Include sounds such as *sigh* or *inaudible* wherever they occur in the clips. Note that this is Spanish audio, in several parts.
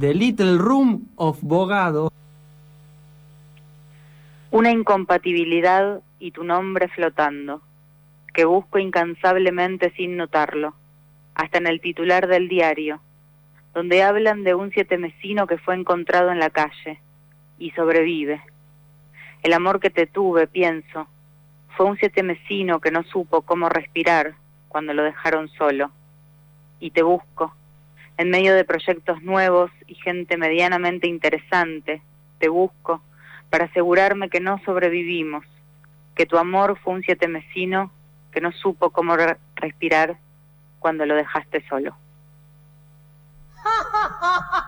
The Little Room of Bogado. Una incompatibilidad y tu nombre flotando, que busco incansablemente sin notarlo, hasta en el titular del diario, donde hablan de un sietemesino que fue encontrado en la calle y sobrevive. El amor que te tuve, pienso, fue un sietemesino que no supo cómo respirar cuando lo dejaron solo. Y te busco, en medio de proyectos nuevos y gente medianamente interesante, te busco para asegurarme que no sobrevivimos, que tu amor fue un sietemesino que no supo cómo re- respirar cuando lo dejaste solo. *laughs*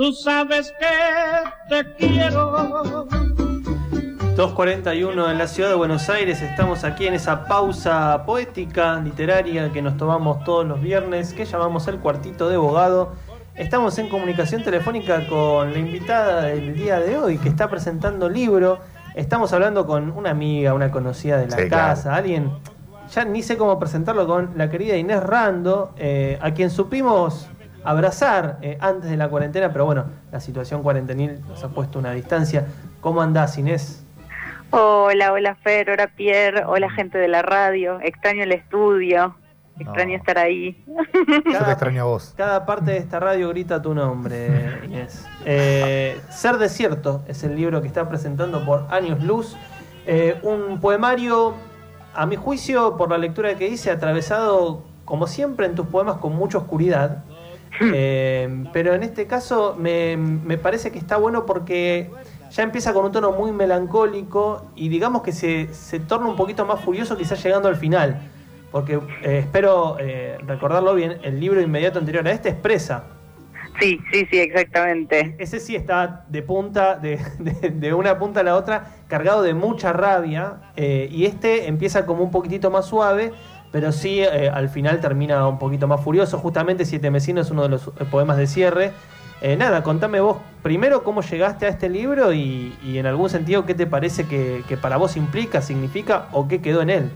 Tú sabes que te quiero. 2.41 en la ciudad de Buenos Aires, estamos aquí en esa pausa poética, literaria que nos tomamos todos los viernes, que llamamos el cuartito de abogado. Estamos en comunicación telefónica con la invitada del día de hoy, que está presentando libro. Estamos hablando con una amiga, una conocida de la Sí, casa, claro. alguien, ya ni sé cómo presentarlo, con la querida Inés Rando, eh, a quien supimos abrazar eh, antes de la cuarentena, pero bueno, la situación cuarentenil nos ha puesto una distancia. ¿Cómo andás, Inés? Hola, hola Fer, hola Pierre, hola gente de la radio, extraño el estudio, extraño No. estar ahí. Yo te extraño a vos. Cada parte de esta radio grita tu nombre, *laughs* Inés. Eh, Ser Desierto es el libro que está presentando por Años Luz. Eh, un poemario, a mi juicio, por la lectura que hice, atravesado, como siempre en tus poemas, con mucha oscuridad. Eh, pero en este caso me, me parece que está bueno porque ya empieza con un tono muy melancólico y digamos que se, se torna un poquito más furioso quizás llegando al final. Porque eh, espero eh, recordarlo bien, el libro inmediato anterior a este es Presa. Sí, sí, sí, exactamente. Ese sí está de punta, de, de- de una punta a la otra, cargado de mucha rabia. eh, y este empieza como un poquitito más suave, pero sí eh, al final termina un poquito más furioso. Justamente Siete Mesinos es uno de los eh, poemas de cierre. Eh, nada, contame vos primero cómo llegaste a este libro y, y en algún sentido qué te parece que, que para vos implica, significa o qué quedó en él.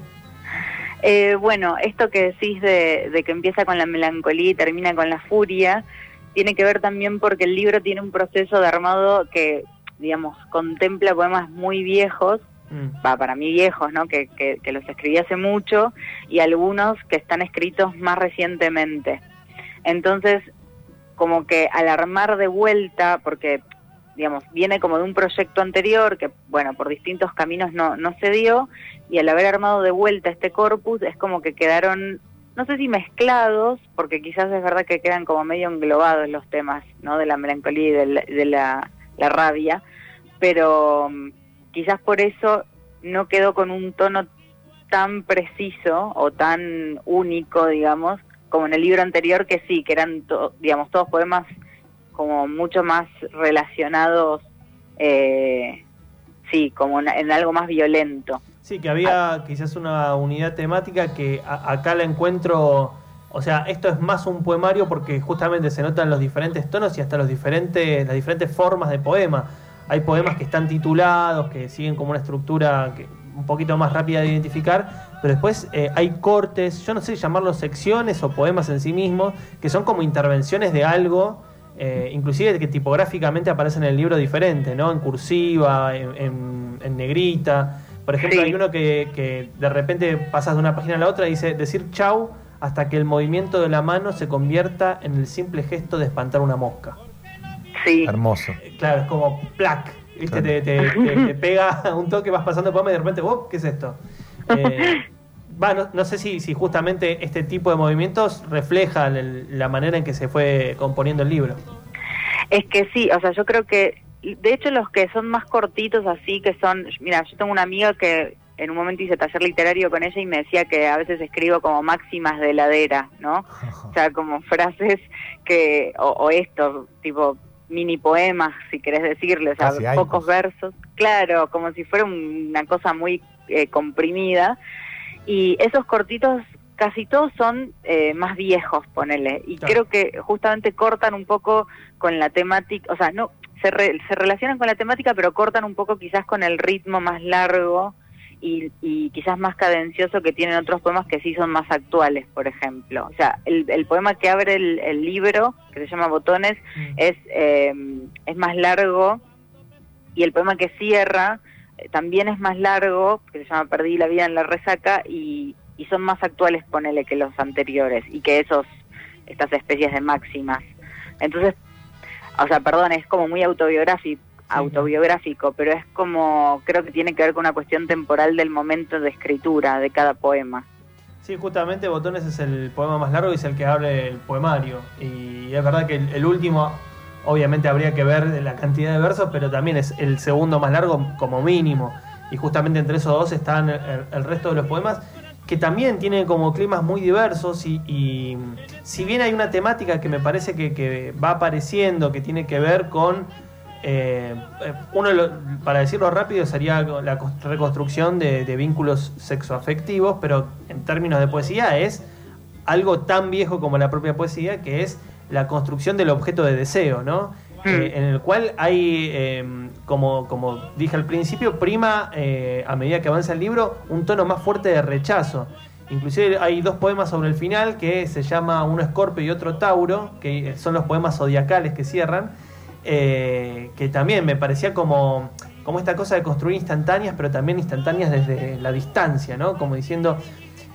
Eh, bueno, esto que decís de, de que empieza con la melancolía y termina con la furia, tiene que ver también porque el libro tiene un proceso de armado que, digamos, contempla poemas muy viejos. Va, para mí viejos, ¿no? Que, que, los escribí hace mucho, y algunos que están escritos más recientemente. Entonces, como que al armar de vuelta, porque, digamos, viene como de un proyecto anterior que, bueno, por distintos caminos no, no se dio, y al haber armado de vuelta este corpus, es como que quedaron, no sé si mezclados, porque quizás es verdad que quedan como medio englobados los temas, ¿no? De la melancolía y de la, de la, la rabia, pero mm, quizás por eso no quedó con un tono tan preciso o tan único, digamos, como en el libro anterior, que sí, que eran, to- digamos, todos poemas como mucho más relacionados, eh, sí, como en, en algo más violento. Sí, que había quizás una unidad temática que a- acá la encuentro. O sea, esto es más un poemario porque justamente se notan los diferentes tonos y hasta los diferentes, las diferentes formas de poema. Hay poemas que están titulados, que siguen como una estructura que, un poquito más rápida de identificar, pero después eh, hay cortes, yo no sé llamarlos secciones o poemas en sí mismos, que son como intervenciones de algo, eh, inclusive que tipográficamente aparecen en el libro diferente, ¿no? En cursiva, en, en- en negrita. Por ejemplo, Sí. hay uno que, que de repente pasas de una página a la otra y dice decir chau hasta que el movimiento de la mano se convierta en el simple gesto de espantar una mosca. Sí, Hermoso. Eh, Claro, es como plac, ¿viste? Te, te- te- te *laughs* pega un toque, vas pasando por y de repente, "Oh, ¿qué es esto? Eh, *laughs* va, no, no sé si, si justamente este tipo de movimientos refleja el- la manera en que se fue componiendo el libro. Es que sí, o sea, yo creo que, de hecho, los que son más cortitos así, que son, mira, yo tengo una amiga que en un momento hice taller literario con ella y me decía que a veces escribo como máximas de heladera, ¿no? *laughs* O sea, como frases que, o, o esto, tipo mini poemas, si querés decirle, o sea, Casi haikus. pocos versos, claro, como si fuera un- una cosa muy eh, comprimida. Y esos cortitos casi todos son eh, más viejos, ponele. Y Claro. creo que justamente cortan un poco con la temática, o sea, no se, re- se relacionan con la temática, pero cortan un poco quizás con el ritmo más largo y, y quizás más cadencioso que tienen otros poemas que sí son más actuales, por ejemplo. O sea, el, el poema que abre el, el libro, que se llama Botones, es, eh, es más largo y el poema que cierra eh, también es más largo, que se llama Perdí la vida en la resaca y, y son más actuales, ponele, que los anteriores y que esos, estas especies de máximas. Entonces, o sea, perdón, es como muy autobiográfico, autobiográfico, pero es como, creo que tiene que ver con una cuestión temporal del momento de escritura de cada poema. Sí, justamente Botones es el poema más largo y es el que abre el poemario. Y es verdad que el, el último, obviamente habría que ver la cantidad de versos, pero también es el segundo más largo como mínimo. Y justamente entre esos dos están el, el resto de los poemas, que también tienen como climas muy diversos. Y, y si bien hay una temática que me parece que, que va apareciendo, que tiene que ver con eh, eh, uno, para decirlo rápido, sería la reconstrucción de, de vínculos sexoafectivos, pero en términos de poesía es algo tan viejo como la propia poesía, que es la construcción del objeto de deseo, ¿no? Mm. Eh, en el cual hay, eh, como, como dije al principio, prima eh, a medida que avanza el libro un tono más fuerte de rechazo. Inclusive hay dos poemas sobre el final que se llama uno Escorpio y otro Tauro, que son los poemas zodiacales que cierran, eh, que también me parecía como, como esta cosa de construir instantáneas, pero también instantáneas desde la distancia, ¿no? Como diciendo,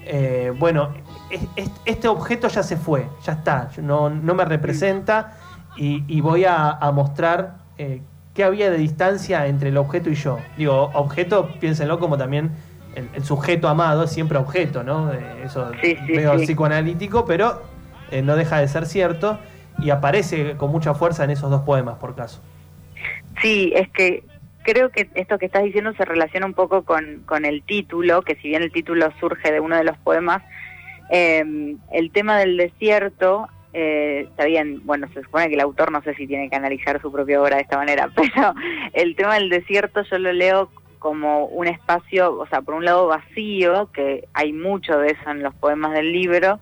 eh, bueno, es- es- este objeto ya se fue, ya está, no, no me representa y, y voy a, a mostrar eh, qué había de distancia entre el objeto y yo. Digo, objeto, piénsenlo como también el, el sujeto amado es siempre objeto, ¿no? Eh, eso Sí, sí, veo sí. psicoanalítico, pero eh, no deja de ser cierto y aparece con mucha fuerza en esos dos poemas, por caso. Sí, es que creo que esto que estás diciendo se relaciona un poco con, con el título, que si bien el título surge de uno de los poemas, eh, el tema del desierto, eh, está bien, bueno, se supone que el autor no sé si tiene que analizar su propia obra de esta manera, *laughs* pero el tema del desierto yo lo leo como un espacio, o sea, por un lado vacío, que hay mucho de eso en los poemas del libro,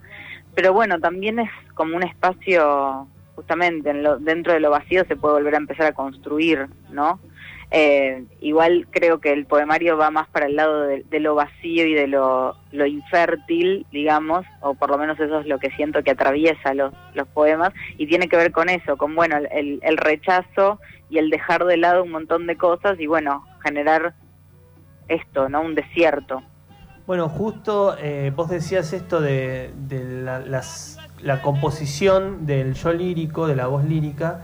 pero bueno, también es como un espacio, justamente, en lo, dentro de lo vacío se puede volver a empezar a construir, ¿no? Eh, igual creo que el poemario va más para el lado de, lo vacío y de lo, lo infértil, digamos, o por lo menos eso es lo que siento que atraviesa los, los poemas, y tiene que ver con eso, con bueno, el, el rechazo y el dejar de lado un montón de cosas y bueno, generar esto, ¿no? Un desierto. Bueno, justo eh, vos decías esto de, de la, las- la composición del yo lírico, de la voz lírica,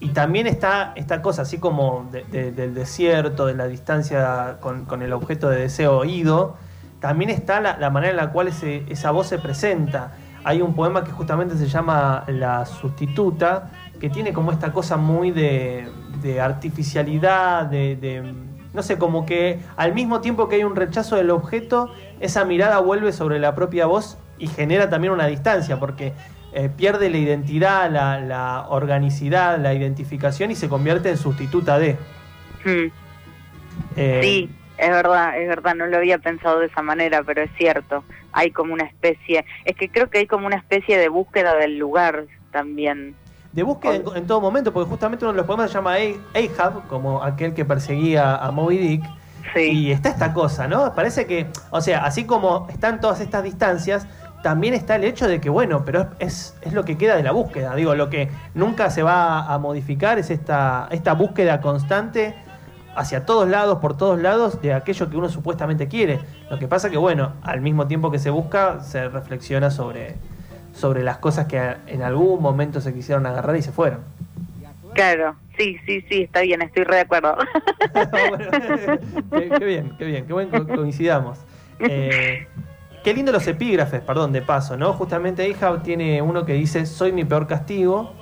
y también está esta cosa, así como de- de- del desierto, de la distancia con, el objeto de deseo oído, también está la, manera en la cual esa voz se presenta. Hay un poema que justamente se llama La sustituta, que tiene como esta cosa muy de, de artificialidad, de, de- no sé, como que al mismo tiempo que hay un rechazo del objeto, esa mirada vuelve sobre la propia voz y genera también una distancia, porque eh, pierde la identidad, la, la organicidad, la identificación y se convierte en sustituta de. Mm. Eh, Sí, es verdad, es verdad, no lo había pensado de esa manera, pero es cierto. Hay como una especie, es que creo que hay como una especie de búsqueda del lugar también. De búsqueda en, en todo momento, porque justamente uno de los poemas se llama Ahab, como aquel que perseguía a Moby Dick. Sí, Y está esta cosa, ¿no? Parece que, o sea, así como están todas estas distancias, también está el hecho de que, bueno, pero es, es lo que queda de la búsqueda. Digo, lo que nunca se va a modificar es esta, esta búsqueda constante hacia todos lados, por todos lados, de aquello que uno supuestamente quiere. Lo que pasa que, bueno, al mismo tiempo que se busca, se reflexiona sobre, sobre las cosas que en algún momento se quisieron agarrar y se fueron. claro, sí, sí, sí, está bien, estoy re de acuerdo. *laughs* Bueno, *laughs* qué, qué bien, qué bien, qué buen co- coincidamos. *laughs* Eh, qué lindo los epígrafes, perdón, de paso, ¿no? Justamente Ahab tiene uno que dice, soy mi peor castigo.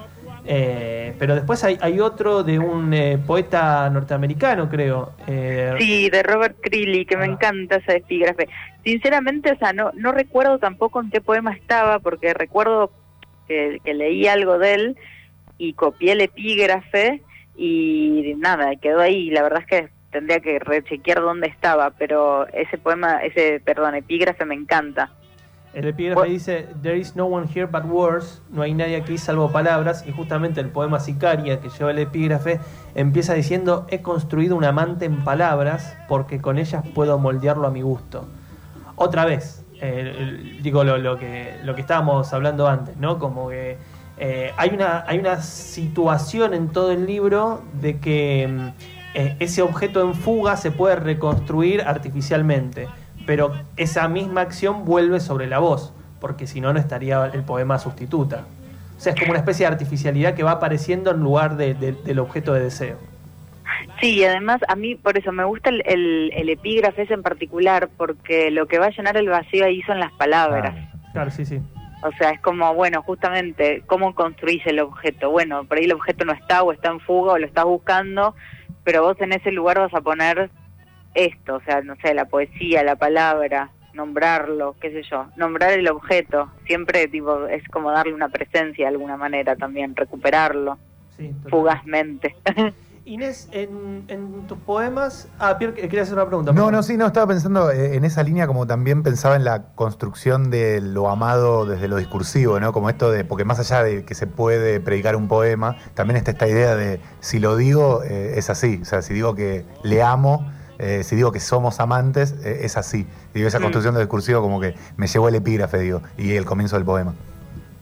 eh, pero después hay, hay otro de un eh, poeta norteamericano, creo. eh, Sí, de Robert Creeley, que me encanta esa epígrafe. Sinceramente, o sea, no, no recuerdo tampoco en qué poema estaba, porque recuerdo que, que leí algo de él y copié el epígrafe y nada, quedó ahí. La verdad es que tendría que rechequear dónde estaba, pero ese poema, ese, perdón, epígrafe me encanta. El epígrafe Bueno. dice, There is no one here but words, no hay nadie aquí salvo palabras, y justamente el poema Sicaria, que lleva el epígrafe, empieza diciendo, he construido un amante en palabras, porque con ellas puedo moldearlo a mi gusto. Otra vez, eh, digo lo, lo que, lo que estábamos hablando antes, ¿no? Como que eh, hay, una, hay una situación en todo el libro de que mm, eh, ese objeto en fuga se puede reconstruir artificialmente, pero esa misma acción vuelve sobre la voz, porque si no, no estaría el poema sustituta. O sea, es como una especie de artificialidad que va apareciendo en lugar de- de- del objeto de deseo. Sí, y además a mí por eso me gusta el, el, el epígrafe ese en particular, porque lo que va a llenar el vacío ahí son las palabras. Claro, sí, sí. O sea, es como, bueno, justamente, ¿cómo construís el objeto? Bueno, por ahí el objeto no está o está en fuga o lo estás buscando, pero vos en ese lugar vas a poner esto, o sea, no sé, la poesía, la palabra, nombrarlo, qué sé yo, nombrar el objeto, siempre tipo es como darle una presencia de alguna manera también, recuperarlo sí fugazmente. *laughs* Inés, en, en tus poemas... Ah, Pierre, quería hacer una pregunta. No, no, sí, no, estaba pensando eh, en esa línea como también pensaba en la construcción de lo amado desde lo discursivo, ¿no? Como esto de, porque más allá de que se puede predicar un poema, también está esta idea de si lo digo, eh, es así. O sea, si digo que le amo, eh, si digo que somos amantes, eh, es así. Digo, esa Mm. construcción de discursivo como que me llevó el epígrafe, digo, y el comienzo del poema.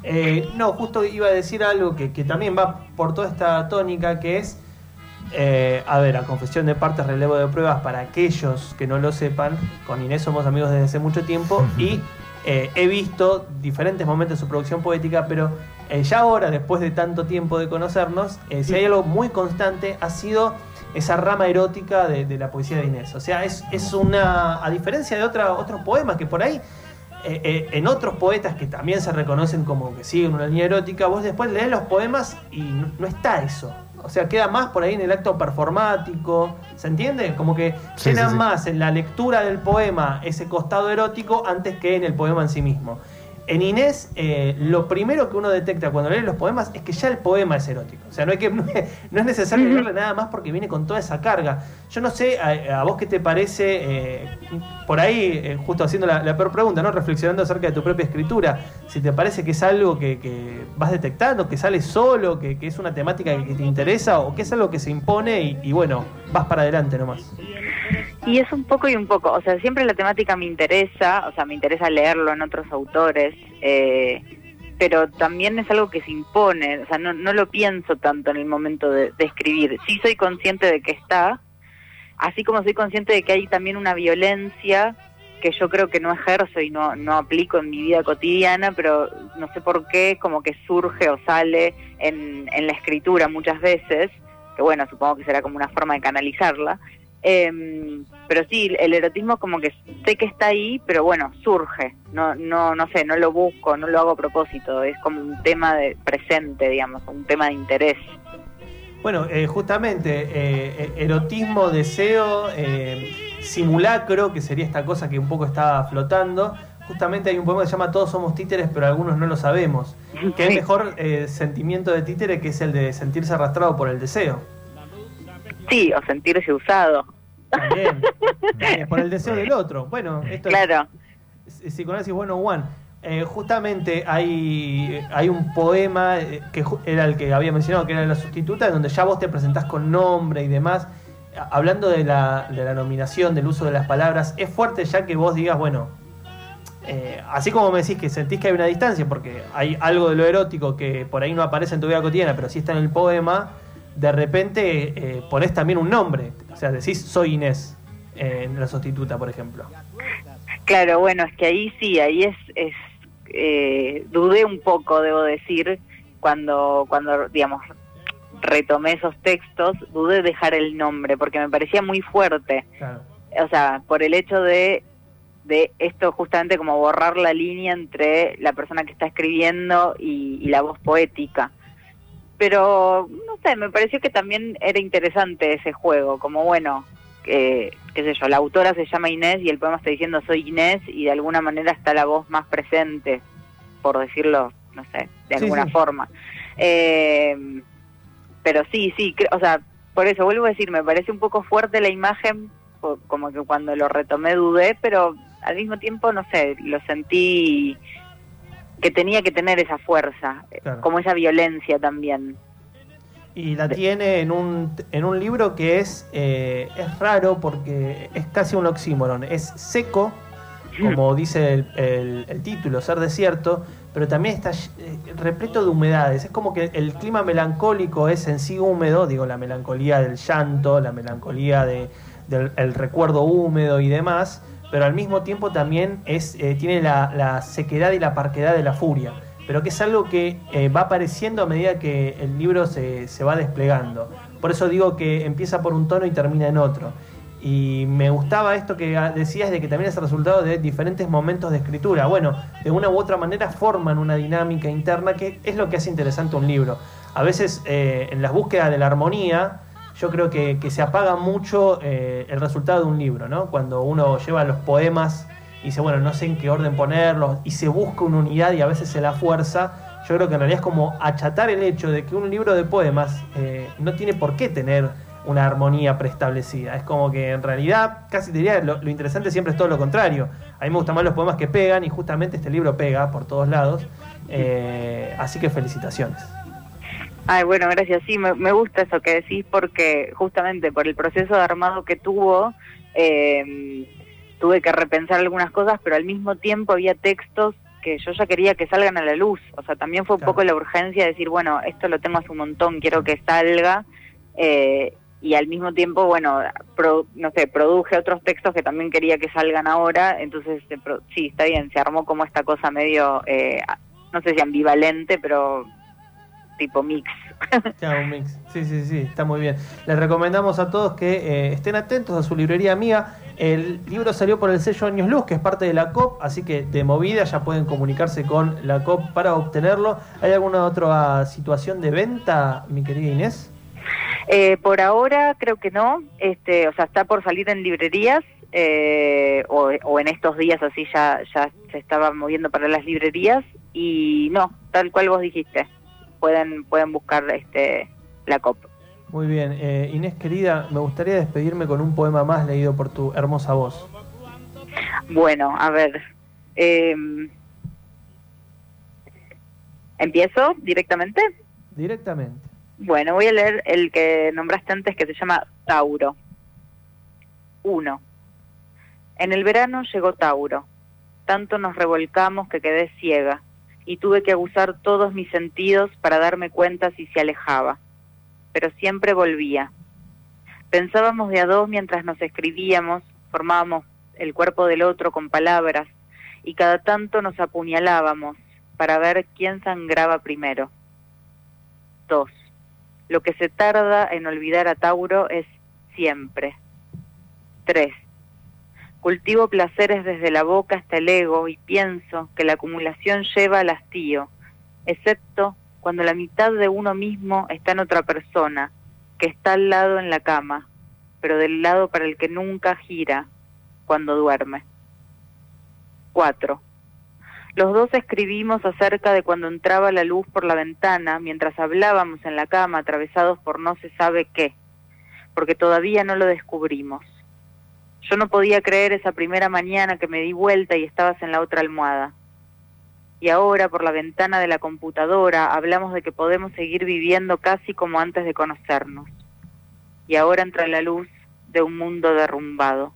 Eh, no, justo iba a decir algo que, que también va por toda esta tónica, que es, eh, a ver, a confesión de partes, relevo de pruebas para aquellos que no lo sepan, con Inés somos amigos desde hace mucho tiempo *laughs* y eh, he visto diferentes momentos de su producción poética, pero eh, ya ahora, después de tanto tiempo de conocernos, eh, si hay algo muy constante, ha sido esa rama erótica de, de la poesía de Inés. O sea, es, es una, a diferencia de otra, otros poemas que por ahí eh, eh, en otros poetas que también se reconocen como que siguen una línea erótica, vos después lees los poemas y no, no está eso. O sea, queda más por ahí en el acto performático, ¿se entiende? Como que Sí, llenan sí, sí. más en la lectura del poema ese costado erótico antes que en el poema en sí mismo. En Inés, eh, lo primero que uno detecta cuando lee los poemas es que ya el poema es erótico. O sea, no, hay que, *laughs* no es necesario leerle nada más porque viene con toda esa carga. Yo no sé, a, a vos qué te parece, eh, por ahí, eh, justo haciendo la, la peor pregunta, ¿no? reflexionando acerca de tu propia escritura, si te parece que es algo que, que vas detectando, que sale solo, que, que es una temática que te interesa o que es algo que se impone y, y bueno, vas para adelante nomás. Y es un poco y un poco, o sea, siempre la temática me interesa, o sea, me interesa leerlo en otros autores, eh, pero también es algo que se impone, o sea, no, no lo pienso tanto en el momento de, de escribir. Sí soy consciente de que está, así como soy consciente de que hay también una violencia que yo creo que no ejerzo y no, no aplico en mi vida cotidiana, pero no sé por qué como que surge o sale en la escritura muchas veces, que bueno, supongo que será como una forma de canalizarla. Em, pero sí, el erotismo como que sé que está ahí, pero bueno, surge. No, no, no sé, no lo busco, no lo hago a propósito. Es como un tema de presente, digamos, un tema de interés. Bueno, eh, justamente, eh, eh, erotismo, deseo, eh, simulacro, que sería esta cosa que un poco está flotando. Justamente hay un poema que se llama Todos somos títeres, pero algunos no lo sabemos. Que es Sí. mejor eh, sentimiento de títere que es el de sentirse arrastrado por el deseo. Sí, o sentirse usado. También, por el deseo del otro. Bueno, esto es Claro. es Psicoanálisis 101. Eh, justamente hay, hay un poema eh, que era el que había mencionado, que era la sustituta, en donde ya vos te presentás con nombre y demás. Hablando de la, de la nominación, del uso de las palabras, es fuerte ya que vos digas, bueno, eh, así como me decís que sentís que hay una distancia, porque hay algo de lo erótico que por ahí no aparece en tu vida cotidiana, pero sí está en el poema, de repente eh, ponés también un nombre. O sea, decís, soy Inés, eh, en la sustituta, por ejemplo. Claro, bueno, es que ahí sí, ahí es, es eh, dudé un poco, debo decir, cuando, cuando, digamos, retomé esos textos, dudé dejar el nombre, porque me parecía muy fuerte. Claro. O sea, por el hecho de de esto justamente como borrar la línea entre la persona que está escribiendo y, y la voz poética. Pero, no sé, me pareció que también era interesante ese juego, como bueno, eh, qué sé yo, la autora se llama Inés y el poema está diciendo soy Inés y de alguna manera está la voz más presente, por decirlo, no sé, de alguna sí. forma. Eh, pero sí, sí, o sea, por eso vuelvo a decir, me parece un poco fuerte la imagen, como que cuando lo retomé dudé, pero al mismo tiempo, no sé, lo sentí que tenía que tener esa fuerza, eh, Claro. como esa violencia también. Y la tiene en un, en un libro que es, eh, es raro porque es casi un oxímoron. Es seco, como dice el, el- el título, ser desierto, pero también está eh, repleto de humedades. Es como que el clima melancólico es en sí húmedo, digo, la melancolía del llanto, la melancolía de- del el recuerdo húmedo y demás, pero al mismo tiempo también es, eh, tiene la, sequedad y la parquedad de la furia, pero que es algo que eh, va apareciendo a medida que el libro se, se va desplegando. Por eso digo que empieza por un tono y termina en otro. Y me gustaba esto que decías de que también es el resultado de diferentes momentos de escritura. Bueno, de una u otra manera forman una dinámica interna que es lo que hace interesante un libro. A veces eh, en las búsquedas de la armonía, yo creo que, que se apaga mucho eh, el resultado de un libro, ¿no? Cuando uno lleva los poemas y dice, bueno, no sé en qué orden ponerlos, y se busca una unidad y a veces se la fuerza, yo creo que en realidad es como achatar el hecho de que un libro de poemas eh, no tiene por qué tener una armonía preestablecida. Es como que en realidad, casi te diría, lo, interesante siempre es todo lo contrario. A mí me gustan más los poemas que pegan y justamente este libro pega por todos lados. Eh, así que felicitaciones. Ay, bueno, gracias. Sí, me, me gusta eso que decís porque justamente por el proceso de armado que tuvo, eh, tuve que repensar algunas cosas, pero al mismo tiempo había textos que yo ya quería que salgan a la luz. O sea, también fue un Claro. poco la urgencia de decir, bueno, esto lo tengo hace un montón, quiero que salga. eh, y al mismo tiempo, bueno, pro- no sé, produje otros textos que también quería que salgan ahora. Entonces, sí, está bien, se armó como esta cosa medio, eh, no sé si ambivalente, pero tipo mix. *laughs* Claro, un mix. Sí, sí, sí, está muy bien. Les recomendamos a todos que eh, estén atentos a su librería amiga. El libro salió por el sello Años Luz, que es parte de la COP, así que de movida ya pueden comunicarse con la COP para obtenerlo. ¿Hay alguna otra situación de venta, mi querida Inés? Eh, por ahora creo que no, este, o sea, está por salir en librerías eh, o, o en estos días así ya, ya se estaba moviendo para las librerías y no, tal cual vos dijiste, pueden pueden buscar este la COP. Muy bien. Eh, Inés, querida, me gustaría despedirme con un poema más leído por tu hermosa voz. Bueno, a ver, eh, empiezo directamente. Directamente. Bueno, voy a leer el que nombraste antes que se llama Tauro. 1. En el verano llegó Tauro. Tanto nos revolcamos que quedé ciega y tuve que abusar todos mis sentidos para darme cuenta si se alejaba. Pero siempre volvía. Pensábamos de a dos mientras nos escribíamos, formábamos el cuerpo del otro con palabras y cada tanto nos apuñalábamos para ver quién sangraba primero. 2. Lo que se tarda en olvidar a Tauro es siempre. 3. Cultivo placeres desde la boca hasta el ego y pienso que la acumulación lleva al hastío, excepto cuando la mitad de uno mismo está en otra persona, que está al lado en la cama, pero del lado para el que nunca gira cuando duerme. 4. Los dos escribimos acerca de cuando entraba la luz por la ventana mientras hablábamos en la cama atravesados por no se sabe qué, porque todavía no lo descubrimos. Yo no podía creer esa primera mañana que me di vuelta y estabas en la otra almohada. Y ahora por la ventana de la computadora hablamos de que podemos seguir viviendo casi como antes de conocernos. Y ahora entra la luz de un mundo derrumbado.